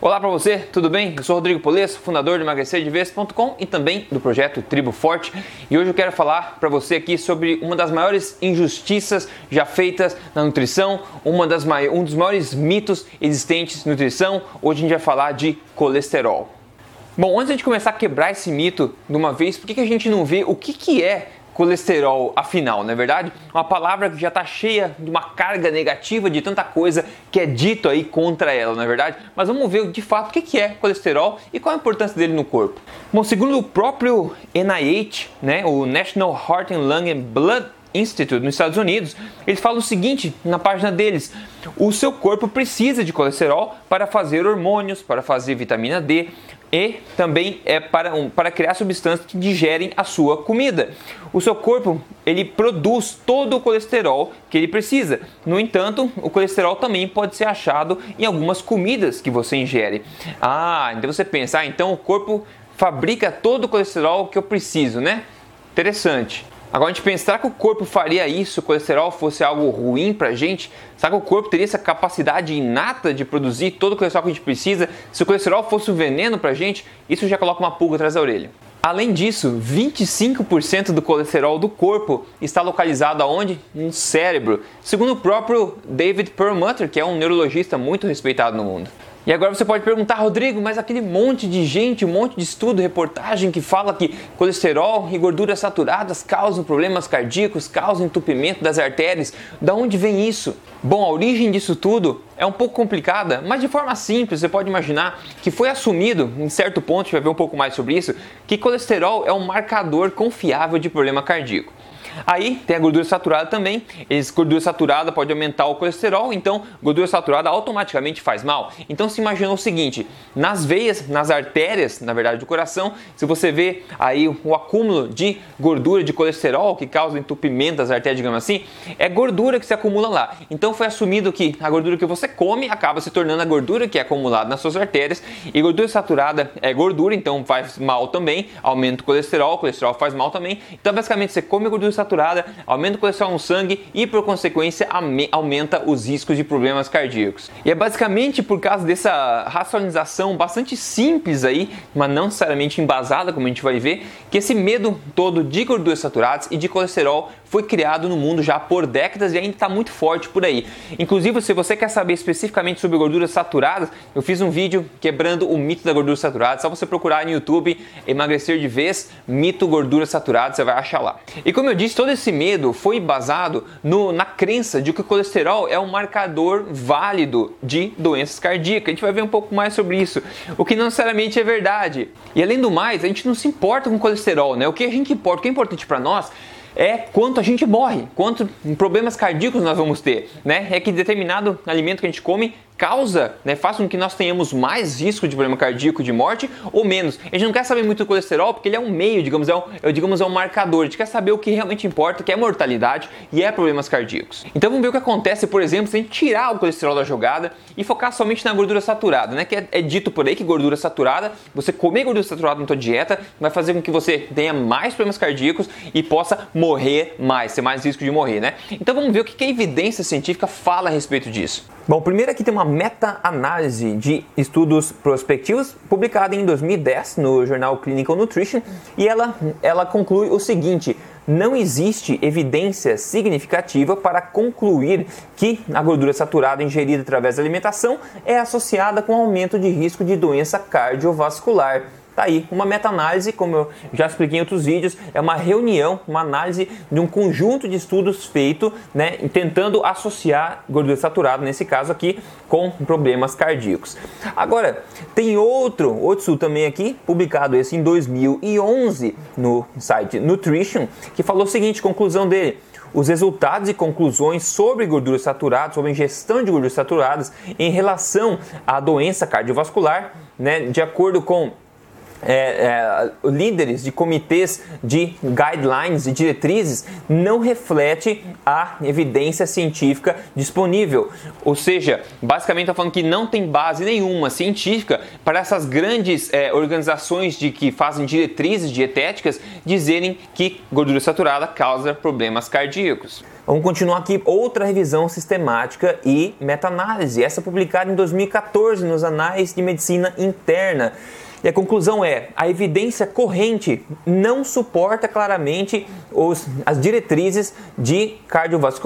Olá para você, tudo bem? Eu sou Rodrigo Polesso, fundador do emagrecerdevez.com e também do projeto Tribo Forte. E hoje eu quero falar para você aqui sobre uma das maiores injustiças já feitas na nutrição, uma das um dos maiores mitos existentes na nutrição. Hoje a gente vai falar de colesterol. Bom, antes de começar a quebrar esse mito de uma vez, por que, que a gente não vê o que, que é colesterol afinal, não é verdade? Uma palavra que já está cheia de uma carga negativa de tanta coisa que é dito aí contra ela, não é verdade? Mas vamos ver de fato o que é colesterol e qual a importância dele no corpo. Bom, segundo o próprio NIH, né, o National Heart and Lung and Blood Institute nos Estados Unidos, eles falam o seguinte na página deles: o seu corpo precisa de colesterol para fazer hormônios, para fazer vitamina D, e também é para, um, para criar substâncias que digerem a sua comida. O seu corpo ele produz todo o colesterol que ele precisa. No entanto, o colesterol também pode ser achado em algumas comidas que você ingere. Ah, então você pensa, ah, então o corpo fabrica todo o colesterol que eu preciso, né? Interessante. Agora a gente pensa, será que o corpo faria isso o colesterol fosse algo ruim pra gente? Será que o corpo teria essa capacidade inata de produzir todo o colesterol que a gente precisa? Se o colesterol fosse um veneno pra gente, isso já coloca uma pulga atrás da orelha. Além disso, 25% do colesterol do corpo está localizado aonde? No cérebro, segundo o próprio David Perlmutter, que é um neurologista muito respeitado no mundo. E agora você pode perguntar, Rodrigo, mas aquele monte de gente, um monte de estudo, reportagem que fala que colesterol e gorduras saturadas causam problemas cardíacos, causam entupimento das artérias. Da onde vem isso? Bom, a origem disso tudo é um pouco complicada, mas de forma simples você pode imaginar que foi assumido, em certo ponto, a gente vai ver um pouco mais sobre isso, que colesterol é um marcador confiável de problema cardíaco. Aí tem a gordura saturada também. Esse gordura saturada pode aumentar o colesterol, então gordura saturada automaticamente faz mal. Então se imagina o seguinte: nas veias, nas artérias, na verdade do coração, se você vê aí o acúmulo de gordura de colesterol que causa entupimento das artérias, digamos assim, é gordura que se acumula lá. Então foi assumido que a gordura que você come acaba se tornando a gordura que é acumulada nas suas artérias e gordura saturada é gordura, então faz mal também, aumenta o colesterol, o colesterol faz mal também. Então basicamente você come gordura saturada saturada, aumenta o colesterol no sangue e, por consequência, aumenta os riscos de problemas cardíacos. E é basicamente por causa dessa racionalização bastante simples aí, mas não necessariamente embasada, como a gente vai ver, que esse medo todo de gorduras saturadas e de colesterol foi criado no mundo já por décadas e ainda está muito forte por aí. Inclusive, se você quer saber especificamente sobre gorduras saturadas, eu fiz um vídeo quebrando o mito da gordura saturada. Só você procurar no YouTube emagrecer de vez, mito gordura saturada, você vai achar lá. E como eu disse, todo esse medo foi basado no, na crença de que o colesterol é um marcador válido de doenças cardíacas. A gente vai ver um pouco mais sobre isso, o que não necessariamente é verdade. E além do mais, a gente não se importa com colesterol, né? O que a gente importa, o que é importante para nós é quanto a gente morre, quantos problemas cardíacos nós vamos ter, né? É que determinado alimento que a gente come causa, né, faz com que nós tenhamos mais risco de problema cardíaco, de morte ou menos. A gente não quer saber muito do colesterol porque ele é um meio, digamos, é um, é, digamos, é um marcador. A gente quer saber o que realmente importa, que é mortalidade e é problemas cardíacos. Então vamos ver o que acontece, por exemplo, se a gente tirar o colesterol da jogada e focar somente na gordura saturada, né? Que é, é dito por aí que gordura saturada, você comer gordura saturada na sua dieta vai fazer com que você tenha mais problemas cardíacos e possa morrer mais, ter mais risco de morrer, né? Então vamos ver o que a evidência científica fala a respeito disso. Bom, primeiro aqui tem uma meta-análise de estudos prospectivos publicada em 2010 no jornal Clinical Nutrition e ela, ela conclui o seguinte: não existe evidência significativa para concluir que a gordura saturada ingerida através da alimentação é associada com aumento de risco de doença cardiovascular. Tá aí, uma meta-análise, como eu já expliquei em outros vídeos, é uma reunião, uma análise de um conjunto de estudos feito, né, tentando associar gordura saturada, nesse caso aqui, com problemas cardíacos. Agora, tem outro, outro estudo também aqui, publicado esse em 2011 no site Nutrition, que falou o seguinte, conclusão dele, os resultados e conclusões sobre gorduras saturadas, sobre ingestão de gorduras saturadas em relação à doença cardiovascular, né, de acordo com é, é, líderes de comitês de guidelines e diretrizes não reflete a evidência científica disponível. Ou seja, basicamente está falando que não tem base nenhuma científica para essas grandes é, organizações de que fazem diretrizes dietéticas dizerem que gordura saturada causa problemas cardíacos. Vamos continuar aqui outra revisão sistemática e meta-análise, essa publicada em 2014 nos Anais de Medicina Interna. E a conclusão é: a evidência corrente não suporta claramente os, as diretrizes de,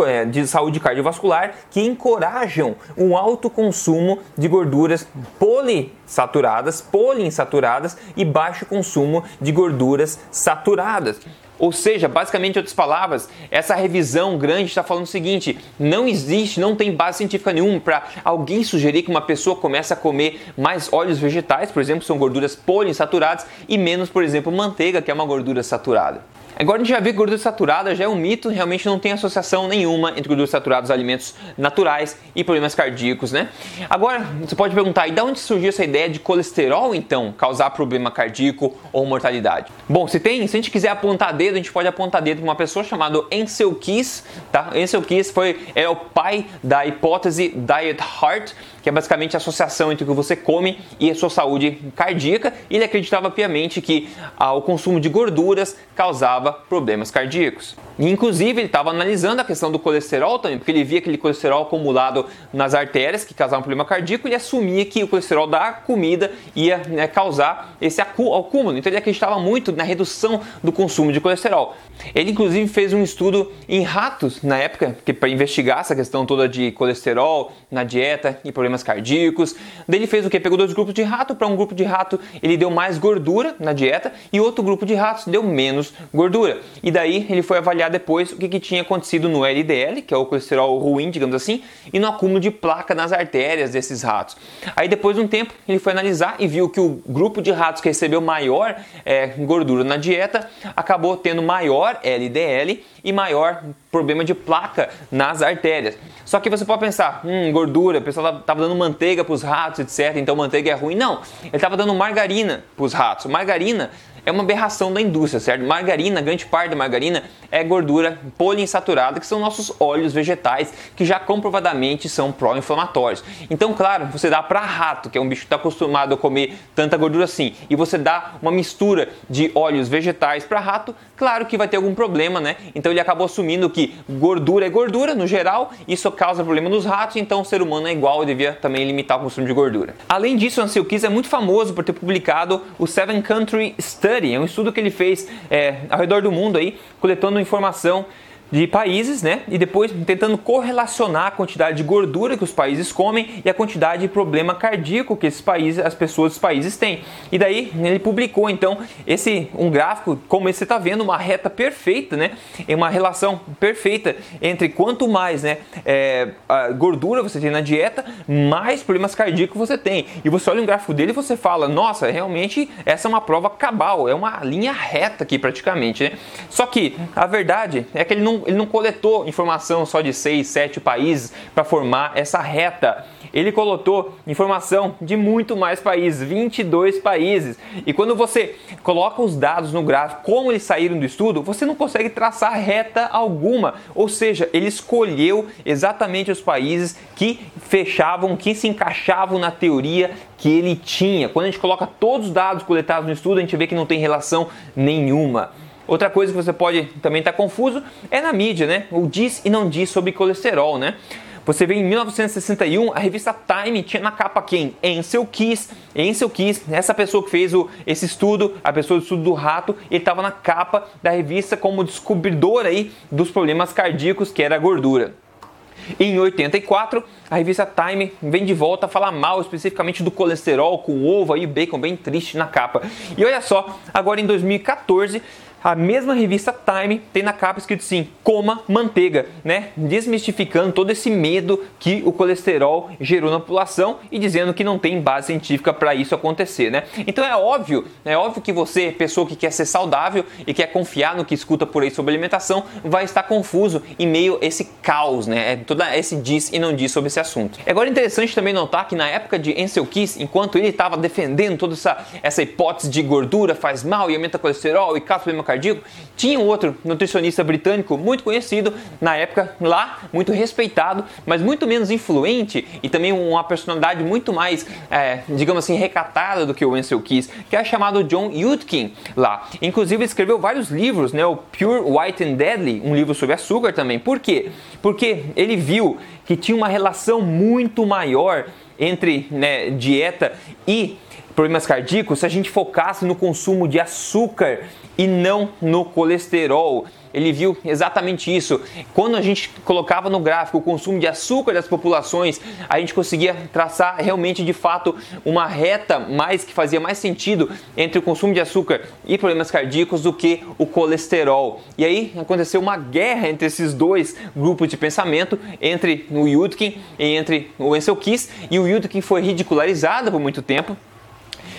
é, de saúde cardiovascular que encorajam um alto consumo de gorduras polissaturadas, poliinsaturadas e baixo consumo de gorduras saturadas. Ou seja, basicamente, em outras palavras, essa revisão grande está falando o seguinte: não existe, não tem base científica nenhuma para alguém sugerir que uma pessoa comece a comer mais óleos vegetais, por exemplo, são gorduras poliinsaturadas, e menos, por exemplo, manteiga, que é uma gordura saturada. Agora a gente já viu que gordura saturada já é um mito, realmente não tem associação nenhuma entre gorduras saturadas, alimentos naturais e problemas cardíacos, né? Agora, você pode perguntar, e de onde surgiu essa ideia de colesterol, então, causar problema cardíaco ou mortalidade? Bom, se tem, se a gente quiser apontar dedo, a gente pode apontar dedo para uma pessoa chamada Ansel Keys, tá? Ansel Keys foi, é o pai da hipótese Diet Heart, que é basicamente a associação entre o que você come e a sua saúde cardíaca. Ele acreditava piamente que ah, o consumo de gorduras causava problemas cardíacos. E, inclusive, ele estava analisando a questão do colesterol também, porque ele via aquele colesterol acumulado nas artérias que causava um problema cardíaco e assumia que o colesterol da comida ia né, causar esse acúmulo. Então ele acreditava muito na redução do consumo de colesterol. Ele, inclusive, fez um estudo em ratos na época para investigar essa questão toda de colesterol na dieta e problemas problemas cardíacos. Daí ele fez o que? Pegou dois grupos de rato, para um grupo de rato ele deu mais gordura na dieta e outro grupo de ratos deu menos gordura. E daí ele foi avaliar depois o que, que tinha acontecido no LDL, que é o colesterol ruim, digamos assim, e no acúmulo de placa nas artérias desses ratos. Aí depois de um tempo ele foi analisar e viu que o grupo de ratos que recebeu maior é, gordura na dieta acabou tendo maior LDL e maior problema de placa nas artérias. Só que você pode pensar, hum, gordura, o pessoal estava dando manteiga para os ratos, etc. Então manteiga é ruim. Não, ele estava dando margarina para os ratos. Margarina é uma aberração da indústria, certo? Margarina, grande parte da margarina é gordura poliinsaturada, que são nossos óleos vegetais, que já comprovadamente são pró-inflamatórios. Então, claro, você dá para rato, que é um bicho que está acostumado a comer tanta gordura assim, e você dá uma mistura de óleos vegetais para rato, claro que vai ter algum problema, né? Então ele acabou assumindo que gordura é gordura no geral, isso causa problema nos ratos, então o ser humano é igual, devia também limitar o consumo de gordura. Além disso, o Keys é muito famoso por ter publicado o Seven Country Study, é um estudo que ele fez é, ao redor do mundo aí, coletando informação de países, né? E depois tentando correlacionar a quantidade de gordura que os países comem e a quantidade de problema cardíaco que esses países, as pessoas dos países têm. E daí ele publicou então esse um gráfico, como você está vendo, uma reta perfeita, né? É uma relação perfeita entre quanto mais, né, é, gordura você tem na dieta, mais problemas cardíacos você tem. E você olha um gráfico dele e você fala, nossa, realmente essa é uma prova cabal, é uma linha reta aqui praticamente, né? Só que a verdade é que ele não ele não coletou informação só de 6, 7 países para formar essa reta. Ele coletou informação de muito mais países, 22 países. E quando você coloca os dados no gráfico, como eles saíram do estudo, você não consegue traçar reta alguma. Ou seja, ele escolheu exatamente os países que fechavam, que se encaixavam na teoria que ele tinha. Quando a gente coloca todos os dados coletados no estudo, a gente vê que não tem relação nenhuma. Outra coisa que você pode também estar tá confuso é na mídia, né? O diz e não diz sobre colesterol, né? Você vê em 1961, a revista Time tinha na capa quem? Ansel Keys. Ansel Keys, essa pessoa que fez o, esse estudo, a pessoa do estudo do rato, ele estava na capa da revista como descobridor aí dos problemas cardíacos, que era a gordura. Em 84, a revista Time vem de volta a falar mal especificamente do colesterol com ovo e bacon bem triste na capa. E olha só, agora em 2014 a mesma revista Time tem na capa escrito assim: coma manteiga, né? Desmistificando todo esse medo que o colesterol gerou na população e dizendo que não tem base científica para isso acontecer, né? Então é óbvio, é óbvio que você, pessoa que quer ser saudável e quer confiar no que escuta por aí sobre alimentação, vai estar confuso em meio a esse caos, né? É todo esse diz e não diz sobre esse assunto. Agora é interessante também notar que na época de Ansel Keys, enquanto ele estava defendendo toda essa, essa hipótese de gordura faz mal e aumenta colesterol e causa problema cardíaco, tinha um outro nutricionista britânico muito conhecido na época lá, muito respeitado, mas muito menos influente e também uma personalidade muito mais, é, digamos assim, recatada do que o Ansel Keys, que é chamado John Yudkin lá. Inclusive escreveu vários livros, né, o Pure White and Deadly, um livro sobre açúcar também. Por quê? Porque ele viu que tinha uma relação muito maior entre né, dieta e problemas cardíacos se a gente focasse no consumo de açúcar e não no colesterol. Ele viu exatamente isso. Quando a gente colocava no gráfico o consumo de açúcar das populações, a gente conseguia traçar realmente de fato uma reta mais que fazia mais sentido entre o consumo de açúcar e problemas cardíacos do que o colesterol. E aí aconteceu uma guerra entre esses dois grupos de pensamento, entre o Yudkin e entre o Ansel Keys, e o Yudkin foi ridicularizado por muito tempo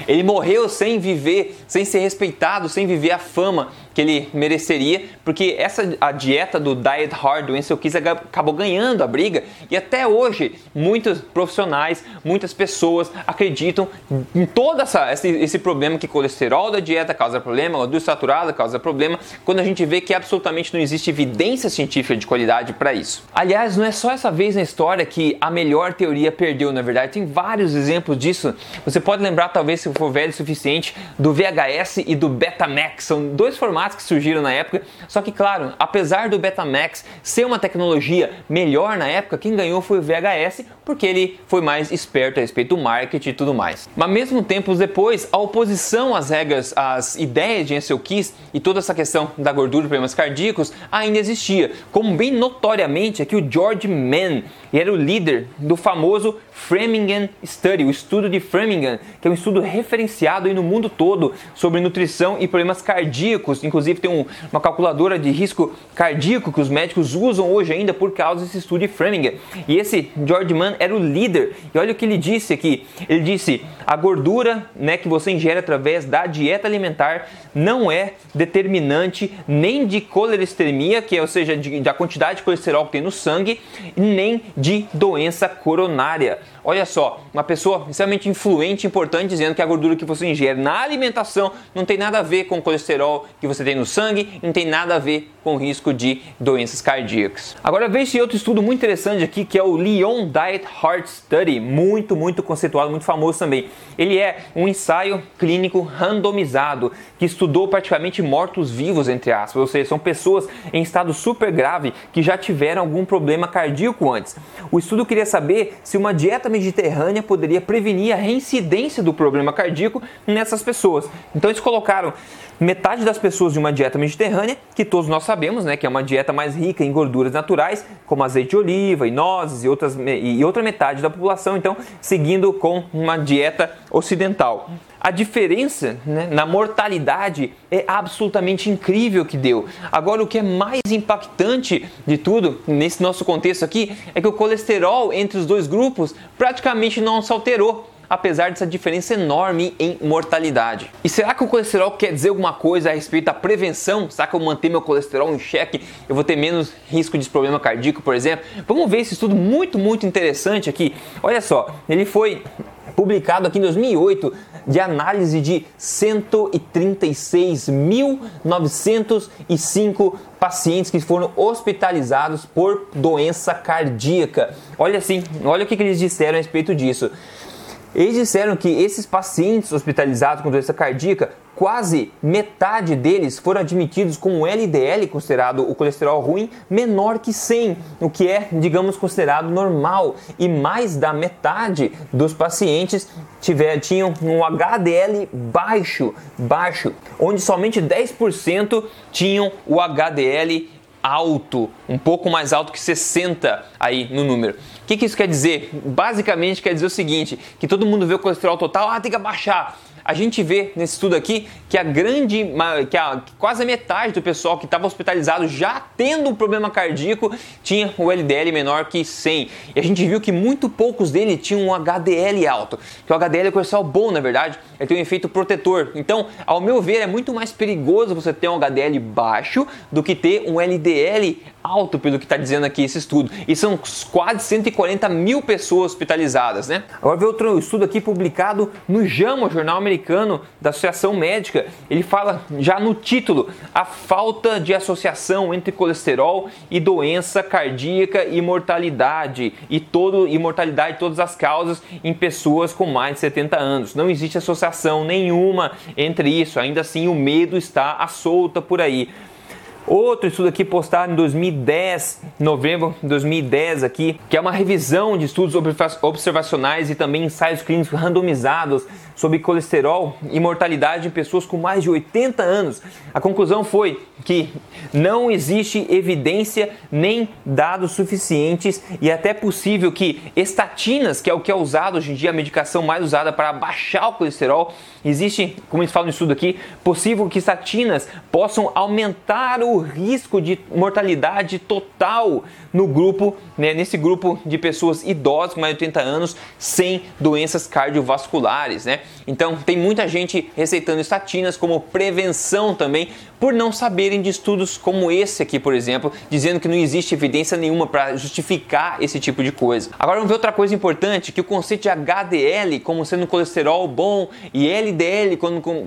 ele morreu sem viver, sem ser respeitado, sem viver a fama que ele mereceria, porque essa a dieta do Diet Hard do Ansel Keys acabou ganhando a briga e até hoje muitos profissionais, muitas pessoas acreditam em todo essa, esse, esse problema que colesterol da dieta causa problema, gordura saturada causa problema, quando a gente vê que absolutamente não existe evidência científica de qualidade para isso. Aliás, não é só essa vez na história que a melhor teoria perdeu, na verdade, tem vários exemplos disso. Você pode lembrar, talvez se for velho o suficiente, do VHS e do Betamax, são dois formatos formatos que surgiram na época. Só que, claro, apesar do Betamax ser uma tecnologia melhor na época, quem ganhou foi o VHS, porque ele foi mais esperto a respeito do marketing e tudo mais. Mas mesmo tempos depois, a oposição às regras, às ideias de Ansel Keys e toda essa questão da gordura e problemas cardíacos ainda existia, como bem notoriamente aqui o George Mann, era o líder do famoso Framingham Study, o estudo de Framingham, que é um estudo referenciado no mundo todo sobre nutrição e problemas cardíacos. Inclusive tem um, uma calculadora de risco cardíaco que os médicos usam hoje ainda por causa desse estudo de Framingham. E esse George Mann era o líder. E olha o que ele disse aqui. Ele disse: a gordura, né, que você ingere através da dieta alimentar não é determinante nem de colesteremia, que é, ou seja, de, da quantidade de colesterol que tem no sangue, nem de doença coronária. Olha só, uma pessoa extremamente influente, importante, dizendo que a gordura que você ingere na alimentação não tem nada a ver com o colesterol que você tem no sangue, não tem nada a ver com o risco de doenças cardíacas. Agora veja esse outro estudo muito interessante aqui, que é o Lyon Diet Heart Study, muito, muito conceituado, muito famoso também. Ele é um ensaio clínico randomizado que estudou praticamente mortos-vivos, entre aspas, ou seja, são pessoas em estado super grave que já tiveram algum problema cardíaco antes. O estudo queria saber se uma dieta mediterrânea poderia prevenir a reincidência do problema cardíaco nessas pessoas. Então eles colocaram metade das pessoas de uma dieta mediterrânea, que todos nós sabemos, né, que é uma dieta mais rica em gorduras naturais, como azeite de oliva e nozes e, outras, e outra metade da população, então, seguindo com uma dieta ocidental. A diferença né, na mortalidade é absolutamente incrível que deu. Agora, o que é mais impactante de tudo, nesse nosso contexto aqui, é que o colesterol entre os dois grupos praticamente não se alterou apesar dessa diferença enorme em mortalidade. E será que o colesterol quer dizer alguma coisa a respeito da prevenção? Será que eu manter meu colesterol em xeque, eu vou ter menos risco de problema cardíaco, por exemplo? Vamos ver esse estudo muito, muito interessante aqui. Olha só, ele foi publicado aqui em 2008 de análise de 136.905 pacientes que foram hospitalizados por doença cardíaca. Olha assim, olha o que, eles disseram a respeito disso. Eles disseram que esses pacientes hospitalizados com doença cardíaca, quase metade deles foram admitidos com um LDL, considerado o colesterol ruim, menor que 100, o que é, digamos, considerado normal. E mais da metade dos pacientes tiver, tinham um HDL baixo, baixo, onde somente 10% tinham o HDL alto, um pouco mais alto que 60 aí no número. O que, que isso quer dizer? Basicamente quer dizer o seguinte, que todo mundo vê o colesterol total, ah, tem que abaixar. A gente vê nesse estudo aqui que a grande, que a, quase a metade do pessoal que estava hospitalizado já tendo um problema cardíaco tinha o LDL menor que 100. E a gente viu que muito poucos dele tinham um HDL alto, que o HDL é colesterol bom, na verdade, ele tem um efeito protetor. Então, ao meu ver, é muito mais perigoso você ter um HDL baixo do que ter um LDL alto, pelo que está dizendo aqui esse estudo. E são quase 140 mil pessoas hospitalizadas, né? Agora vê outro estudo aqui publicado no JAMA, Jornal Americano da Associação Médica. Ele fala já no título a falta de associação entre colesterol e doença cardíaca e mortalidade e todo e mortalidade de todas as causas em pessoas com mais de 70 anos. Não existe associação nenhuma entre isso. Ainda assim, o medo está à solta por aí. Outro estudo aqui postado em 2010, novembro de 2010 aqui, que é uma revisão de estudos observacionais e também ensaios clínicos randomizados sobre colesterol e mortalidade em pessoas com mais de 80 anos. A conclusão foi que não existe evidência nem dados suficientes e é até possível que estatinas, que é o que é usado hoje em dia, a medicação mais usada para baixar o colesterol, existe, como eles falam no estudo aqui, possível que estatinas possam aumentar o risco de mortalidade total no grupo, né, nesse grupo de pessoas idosas com mais de 80 anos sem doenças cardiovasculares, né? Então tem muita gente receitando estatinas como prevenção também por não saberem de estudos como esse aqui, por exemplo, dizendo que não existe evidência nenhuma para justificar esse tipo de coisa. Agora vamos ver outra coisa importante, que o conceito de HDL como sendo colesterol bom e LDL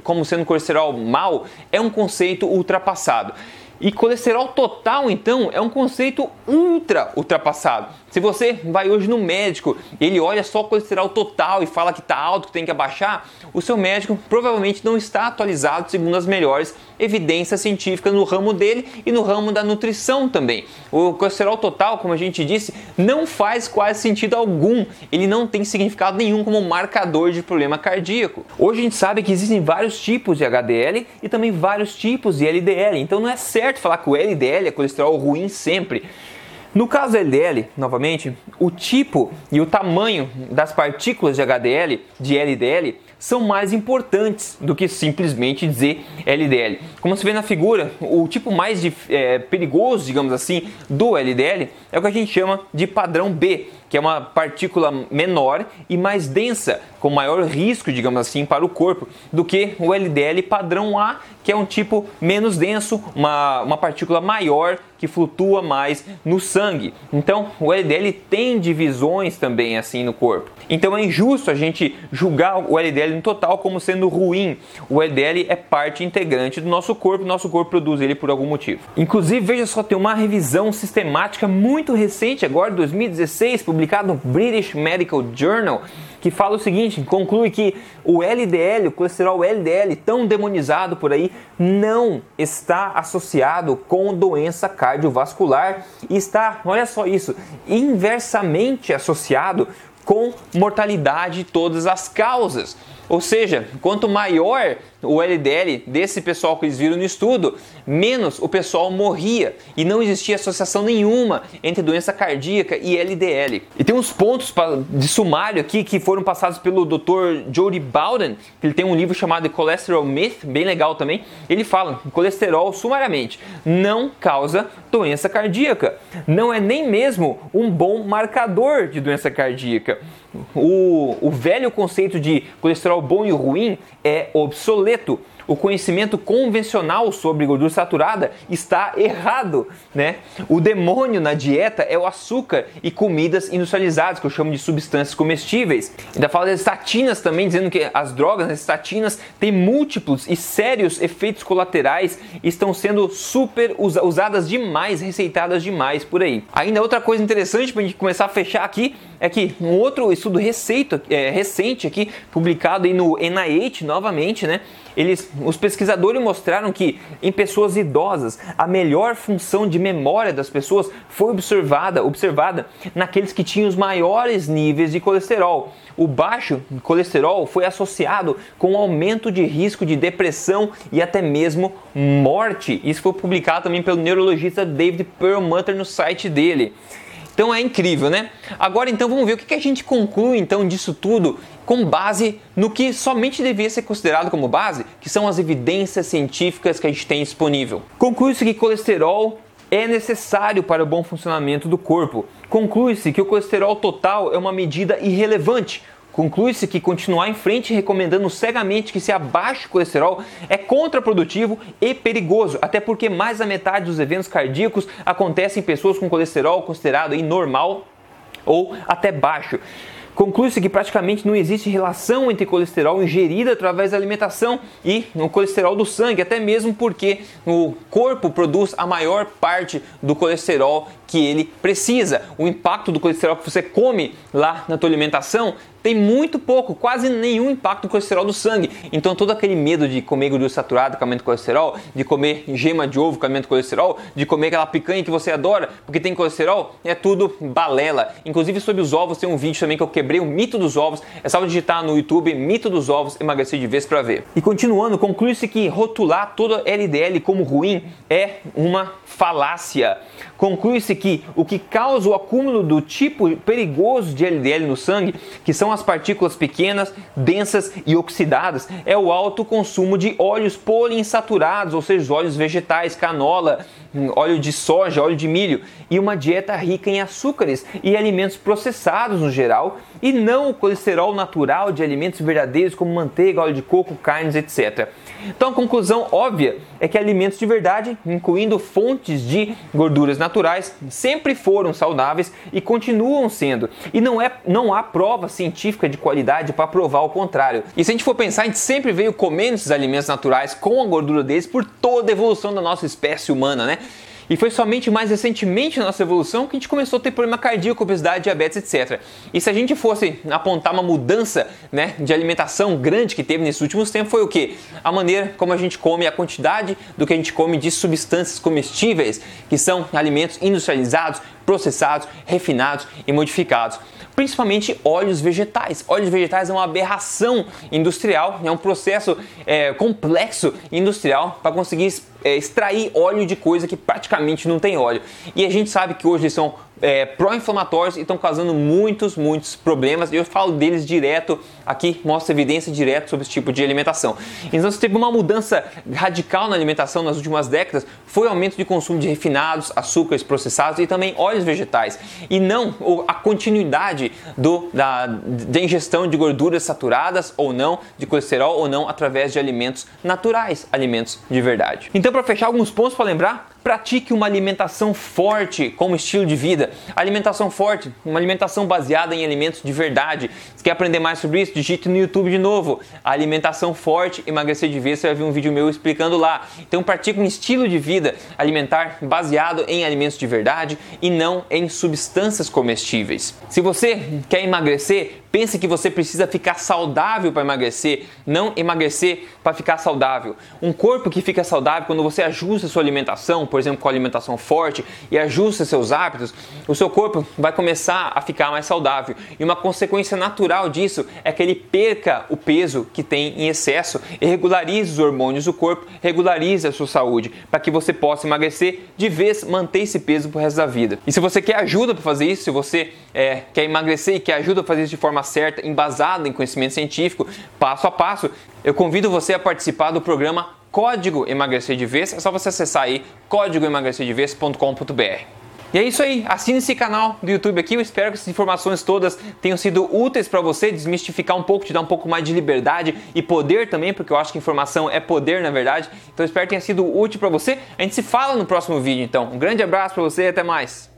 como, sendo colesterol mal é um conceito ultrapassado. E colesterol total, então, é um conceito ultra ultrapassado. Se você vai hoje no médico, ele olha só o colesterol total e fala que está alto, que tem que abaixar, o seu médico provavelmente não está atualizado segundo as melhores evidências científicas no ramo dele e no ramo da nutrição também. O colesterol total, como a gente disse, não faz quase sentido algum. Ele não tem significado nenhum como marcador de problema cardíaco. Hoje a gente sabe que existem vários tipos de HDL e também vários tipos de LDL. Então não é certo falar que o LDL é colesterol ruim sempre. No caso LDL, novamente, o tipo e o tamanho das partículas de HDL, de LDL, são mais importantes do que simplesmente dizer LDL. Como se vê na figura, o tipo mais de, é, perigoso, digamos assim, do LDL é o que a gente chama de padrão B, que é uma partícula menor e mais densa, com maior risco, digamos assim, para o corpo, do que o LDL padrão A, que é um tipo menos denso, uma, uma partícula maior que flutua mais no sangue. Então, o LDL tem divisões também assim no corpo. Então é injusto a gente julgar o LDL no total como sendo ruim. O LDL é parte integrante do nosso corpo, nosso corpo produz ele por algum motivo. Inclusive, veja só, tem uma revisão sistemática muito recente, agora 2016, publicada publicado no British Medical Journal, que fala o seguinte, conclui que o LDL, o colesterol LDL tão demonizado por aí, não está associado com doença cardiovascular e está, olha só isso, inversamente associado com mortalidade de todas as causas. Ou seja, quanto maior o LDL desse pessoal que eles viram no estudo, menos o pessoal morria e não existia associação nenhuma entre doença cardíaca e LDL. E tem uns pontos de sumário aqui que foram passados pelo Dr. Jody Bowden, que ele tem um livro chamado Cholesterol Myth, bem legal também. Ele fala que colesterol, sumariamente, não causa doença cardíaca. Não é nem mesmo um bom marcador de doença cardíaca. O, o velho conceito de colesterol bom e ruim é obsoleto o conhecimento convencional sobre gordura saturada está errado, né? O demônio na dieta é o açúcar e comidas industrializadas, que eu chamo de substâncias comestíveis. Ainda fala das estatinas também, dizendo que as drogas, as estatinas, têm múltiplos e sérios efeitos colaterais e estão sendo super usadas demais, receitadas demais por aí. Ainda outra coisa interessante para a gente começar a fechar aqui é que um outro estudo receito, é, recente aqui, publicado aí no NIH novamente, né? Eles, os pesquisadores mostraram que em pessoas idosas a melhor função de memória das pessoas foi observada, observada naqueles que tinham os maiores níveis de colesterol. O baixo colesterol foi associado com um aumento de risco de depressão e até mesmo morte. Isso foi publicado também pelo neurologista David Perlmutter no site dele. Então é incrível, né? Agora então vamos ver o que a gente conclui então disso tudo com base no que somente devia ser considerado como base, que são as evidências científicas que a gente tem disponível. Conclui-se que colesterol é necessário para o bom funcionamento do corpo. Conclui-se que o colesterol total é uma medida irrelevante, Conclui-se que continuar em frente recomendando cegamente que se abaixe o colesterol é contraprodutivo e perigoso, até porque mais da metade dos eventos cardíacos acontecem em pessoas com colesterol considerado normal ou até baixo. Conclui-se que praticamente não existe relação entre colesterol ingerido através da alimentação e o colesterol do sangue, até mesmo porque o corpo produz a maior parte do colesterol que ele precisa. O impacto do colesterol que você come lá na tua alimentação tem muito pouco, quase nenhum impacto no colesterol do sangue. Então todo aquele medo de comer gordura saturada com aumento de colesterol, de comer gema de ovo com aumento de colesterol, de comer aquela picanha que você adora porque tem colesterol, é tudo balela. Inclusive sobre os ovos tem um vídeo também que eu o mito dos ovos. É só digitar no YouTube mito dos ovos emagrecer de vez para ver. E continuando, conclui-se que rotular toda LDL como ruim é uma falácia. Conclui-se que o que causa o acúmulo do tipo perigoso de LDL no sangue, que são as partículas pequenas, densas e oxidadas, é o alto consumo de óleos poliinsaturados, ou seja, óleos vegetais, canola, óleo de soja, óleo de milho, e uma dieta rica em açúcares e alimentos processados no geral, e não o colesterol natural de alimentos verdadeiros como manteiga, óleo de coco, carnes, etc. Então a conclusão óbvia é que alimentos de verdade, incluindo fontes de gorduras naturais, sempre foram saudáveis e continuam sendo. E não, é, não há prova científica de qualidade para provar o contrário. E se a gente for pensar, a gente sempre veio comendo esses alimentos naturais com a gordura deles por toda a evolução da nossa espécie humana, né? E foi somente mais recentemente na nossa evolução que a gente começou a ter problema cardíaco, obesidade, diabetes, etc. E se a gente fosse apontar uma mudança né, de alimentação grande que teve nesses últimos tempos, foi o que? A maneira como a gente come, a quantidade do que a gente come de substâncias comestíveis, que são alimentos industrializados, processados, refinados e modificados principalmente óleos vegetais. Óleos vegetais é uma aberração industrial, é um processo é, complexo industrial para conseguir é, extrair óleo de coisa que praticamente não tem óleo. E a gente sabe que hoje eles são é, pró-inflamatórios e estão causando muitos, muitos problemas. Eu falo deles direto aqui, mostro evidência direta sobre esse tipo de alimentação. Então, se teve uma mudança radical na alimentação nas últimas décadas, foi o aumento de consumo de refinados, açúcares processados e também óleos vegetais. E não a continuidade do, da, da ingestão de gorduras saturadas ou não, de colesterol ou não, através de alimentos naturais, alimentos de verdade. Então, para fechar alguns pontos para lembrar, Pratique uma alimentação forte como estilo de vida. Alimentação forte, uma alimentação baseada em alimentos de verdade. Se quer aprender mais sobre isso, digite no YouTube de novo. Alimentação forte, emagrecer de vez, você vai ver um vídeo meu explicando lá. Então pratique um estilo de vida alimentar baseado em alimentos de verdade e não em substâncias comestíveis. Se você quer emagrecer, Pense que você precisa ficar saudável para emagrecer, não emagrecer para ficar saudável. Um corpo que fica saudável quando você ajusta sua alimentação, por exemplo, com alimentação forte e ajusta seus hábitos, o seu corpo vai começar a ficar mais saudável. E uma consequência natural disso é que ele perca o peso que tem em excesso e regularize os hormônios do corpo, regularize a sua saúde, para que você possa emagrecer de vez manter esse peso pro resto da vida. E se você quer ajuda para fazer isso, se você é, quer emagrecer e quer ajuda para fazer isso de forma certa, embasada em conhecimento científico, passo a passo, eu convido você a participar do programa Código Emagrecer de Vez. É só você acessar aí códigoemagrecerdevez.com.br. E é isso aí, assine esse canal do YouTube aqui. Eu espero que essas informações todas tenham sido úteis para você, desmistificar um pouco, te dar um pouco mais de liberdade e poder também, porque eu acho que informação é poder na verdade. Então espero que tenha sido útil para você. A gente se fala no próximo vídeo então. Um grande abraço para você e até mais.